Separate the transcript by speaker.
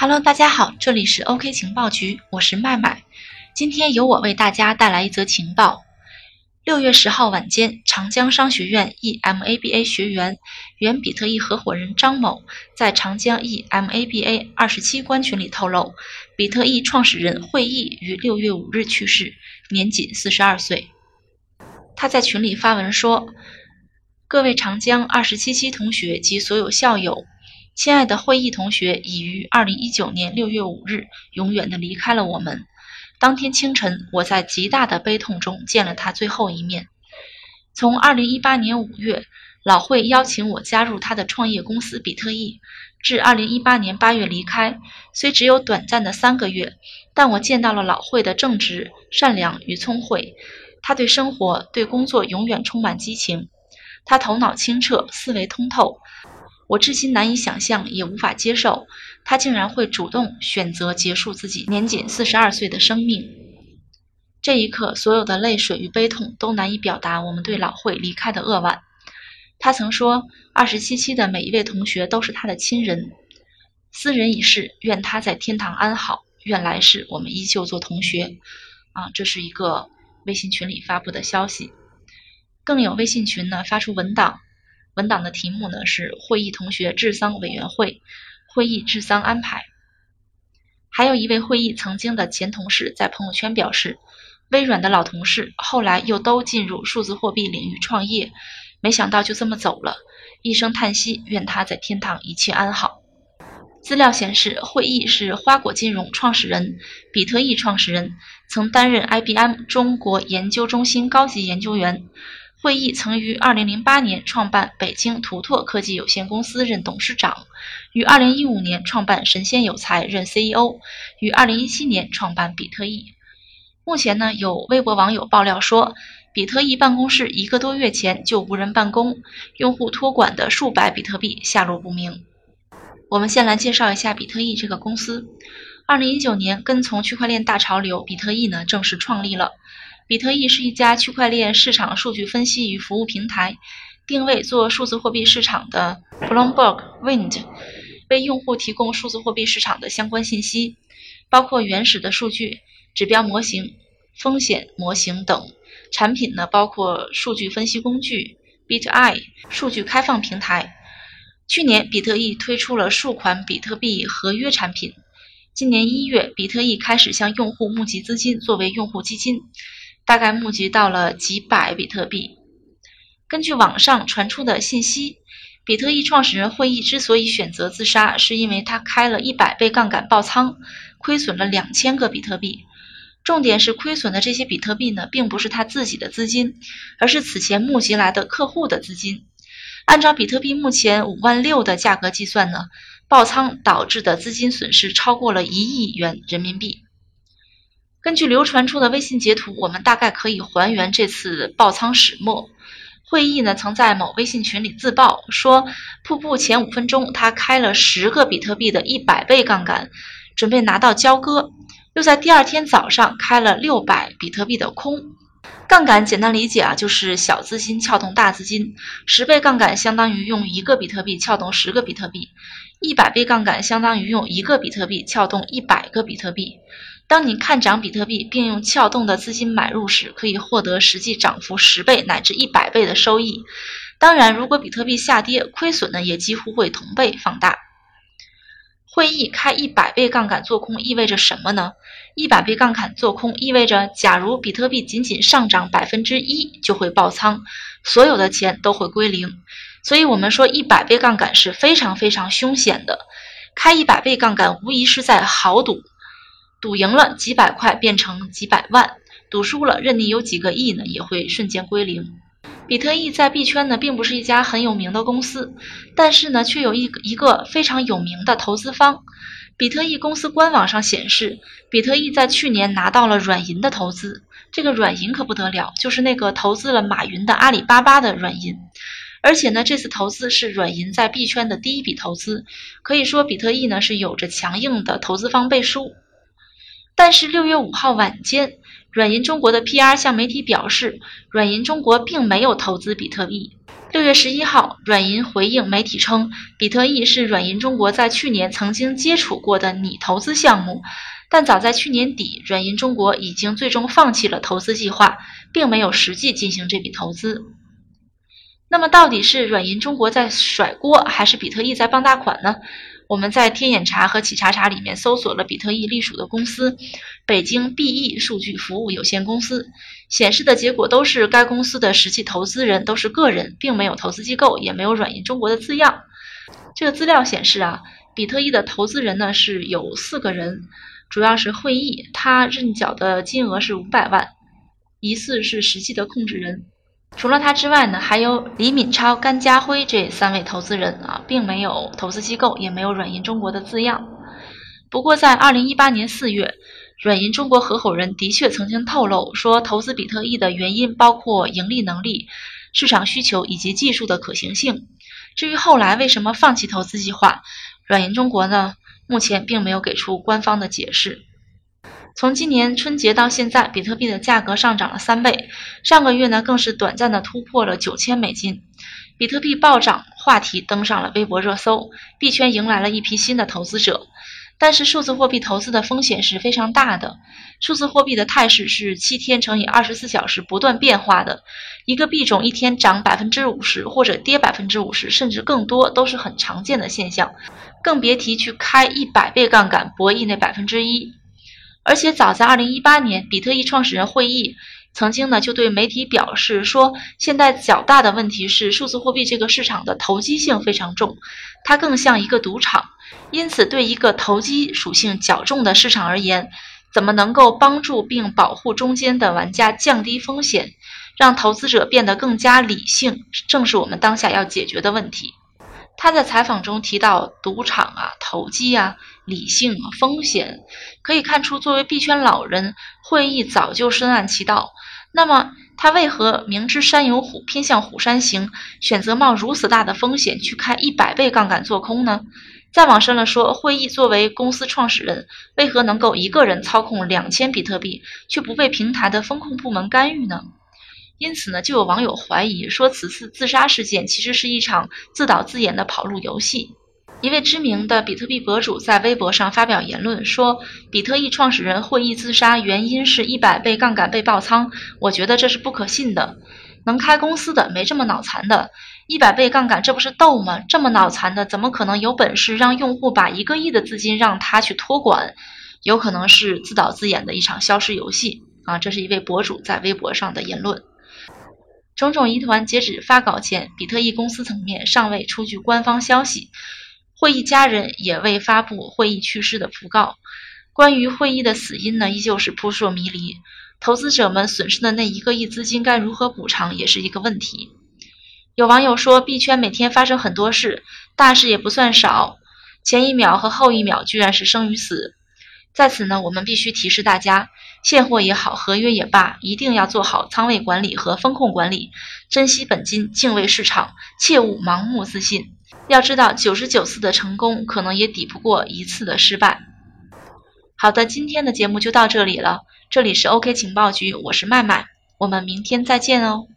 Speaker 1: Hello，大家好，这里是 OK 情报局，我是麦麦。今天由我为大家带来一则情报。六月十号晚间，长江商学院 EMABA 学员、原比特币合伙人张某在长江 EMABA 二十七官群里透露，比特币创始人会议于六月五日去世，年仅四十二岁。他在群里发文说：“各位长江二十七期同学及所有校友。”亲爱的会议同学已于二零一九年六月五日永远的离开了我们。当天清晨，我在极大的悲痛中见了他最后一面。从二零一八年五月，老会邀请我加入他的创业公司比特币，至二零一八年八月离开，虽只有短暂的三个月，但我见到了老会的正直、善良与聪慧。他对生活、对工作永远充满激情。他头脑清澈，思维通透。我至今难以想象，也无法接受，他竟然会主动选择结束自己年仅四十二岁的生命。这一刻，所有的泪水与悲痛都难以表达我们对老会离开的扼腕。他曾说：“二十七期的每一位同学都是他的亲人。”斯人已逝，愿他在天堂安好。愿来世我们依旧做同学。啊，这是一个微信群里发布的消息。更有微信群呢发出文档。文档的题目呢是会议同学治丧委员会会议治丧安排。还有一位会议曾经的前同事在朋友圈表示，微软的老同事后来又都进入数字货币领域创业，没想到就这么走了，一声叹息，愿他在天堂一切安好。资料显示，会议是花果金融创始人，比特币创始人，曾担任 IBM 中国研究中心高级研究员。会议曾于2008年创办北京图拓科技有限公司任董事长，于2015年创办神仙有才任 CEO，于2017年创办比特币。目前呢，有微博网友爆料说，比特币办公室一个多月前就无人办公，用户托管的数百比特币下落不明。我们先来介绍一下比特币这个公司。2019年，跟从区块链大潮流，比特币呢正式创立了。比特币是一家区块链市场数据分析与服务平台，定位做数字货币市场的 Bloomberg Wind，为用户提供数字货币市场的相关信息，包括原始的数据、指标模型、风险模型等。产品呢，包括数据分析工具 BitEye 数据开放平台。去年，比特币推出了数款比特币合约产品。今年一月，比特币开始向用户募集资金，作为用户基金。大概募集到了几百比特币。根据网上传出的信息，比特币创始人会议之所以选择自杀，是因为他开了一百倍杠杆爆仓，亏损了两千个比特币。重点是亏损的这些比特币呢，并不是他自己的资金，而是此前募集来的客户的资金。按照比特币目前五万六的价格计算呢，爆仓导致的资金损失超过了一亿元人民币。根据流传出的微信截图，我们大概可以还原这次爆仓始末。会议呢曾在某微信群里自曝说，瀑布前五分钟他开了十个比特币的一百倍杠杆，准备拿到交割，又在第二天早上开了六百比特币的空。杠杆简单理解啊，就是小资金撬动大资金。十倍杠杆相当于用一个比特币撬动十个比特币，一百倍杠杆相当于用一个比特币撬动一百个比特币。当你看涨比特币，并用撬动的资金买入时，可以获得实际涨幅十倍乃至一百倍的收益。当然，如果比特币下跌，亏损呢也几乎会同倍放大。会议开一百倍杠杆做空意味着什么呢？一百倍杠杆做空意味着，假如比特币仅仅上涨百分之一就会爆仓，所有的钱都会归零。所以，我们说一百倍杠杆是非常非常凶险的。开一百倍杠杆无疑是在豪赌。赌赢了几百块变成几百万，赌输了任你有几个亿呢，也会瞬间归零。比特币在币圈呢，并不是一家很有名的公司，但是呢，却有一一个非常有名的投资方。比特币公司官网上显示，比特币在去年拿到了软银的投资。这个软银可不得了，就是那个投资了马云的阿里巴巴的软银。而且呢，这次投资是软银在币圈的第一笔投资，可以说比特币呢是有着强硬的投资方背书。但是六月五号晚间，软银中国的 PR 向媒体表示，软银中国并没有投资比特币。六月十一号，软银回应媒体称，比特币是软银中国在去年曾经接触过的拟投资项目，但早在去年底，软银中国已经最终放弃了投资计划，并没有实际进行这笔投资。那么，到底是软银中国在甩锅，还是比特币在傍大款呢？我们在天眼查和企查查里面搜索了比特币隶属的公司北京 BE 数据服务有限公司，显示的结果都是该公司的实际投资人都是个人，并没有投资机构，也没有软银中国的字样。这个资料显示啊，比特币的投资人呢是有四个人，主要是会议，他认缴的金额是五百万，疑似是实际的控制人。除了他之外呢，还有李敏超、甘家辉这三位投资人啊，并没有投资机构，也没有软银中国的字样。不过，在二零一八年四月，软银中国合伙人的确曾经透露说，投资比特币的原因包括盈利能力、市场需求以及技术的可行性。至于后来为什么放弃投资计划，软银中国呢，目前并没有给出官方的解释。从今年春节到现在，比特币的价格上涨了三倍。上个月呢，更是短暂的突破了九千美金。比特币暴涨话题登上了微博热搜，币圈迎来了一批新的投资者。但是，数字货币投资的风险是非常大的。数字货币的态势是七天乘以二十四小时不断变化的，一个币种一天涨百分之五十或者跌百分之五十，甚至更多，都是很常见的现象。更别提去开一百倍杠杆博弈那百分之一。而且早在二零一八年，比特币创始人会议曾经呢就对媒体表示说，现在较大的问题是数字货币这个市场的投机性非常重，它更像一个赌场，因此对一个投机属性较重的市场而言，怎么能够帮助并保护中间的玩家降低风险，让投资者变得更加理性，正是我们当下要解决的问题。他在采访中提到赌场啊、投机啊、理性、风险，可以看出，作为币圈老人，会议早就深谙其道。那么，他为何明知山有虎，偏向虎山行，选择冒如此大的风险去开一百倍杠杆做空呢？再往深了说，会议作为公司创始人，为何能够一个人操控两千比特币，却不被平台的风控部门干预呢？因此呢，就有网友怀疑说，此次自杀事件其实是一场自导自演的跑路游戏。一位知名的比特币博主在微博上发表言论说，比特币创始人会议自杀原因是一百倍杠杆被爆仓。我觉得这是不可信的，能开公司的没这么脑残的，一百倍杠杆这不是逗吗？这么脑残的，怎么可能有本事让用户把一个亿的资金让他去托管？有可能是自导自演的一场消失游戏啊！这是一位博主在微博上的言论。种种疑团，截止发稿前，比特币公司层面尚未出具官方消息，会议家人也未发布会议去世的讣告。关于会议的死因呢，依旧是扑朔迷离。投资者们损失的那一个亿资金该如何补偿，也是一个问题。有网友说，币圈每天发生很多事，大事也不算少，前一秒和后一秒居然是生与死。在此呢，我们必须提示大家，现货也好，合约也罢，一定要做好仓位管理和风控管理，珍惜本金，敬畏市场，切勿盲目自信。要知道，九十九次的成功，可能也抵不过一次的失败。好的，今天的节目就到这里了，这里是 OK 情报局，我是麦麦，我们明天再见哦。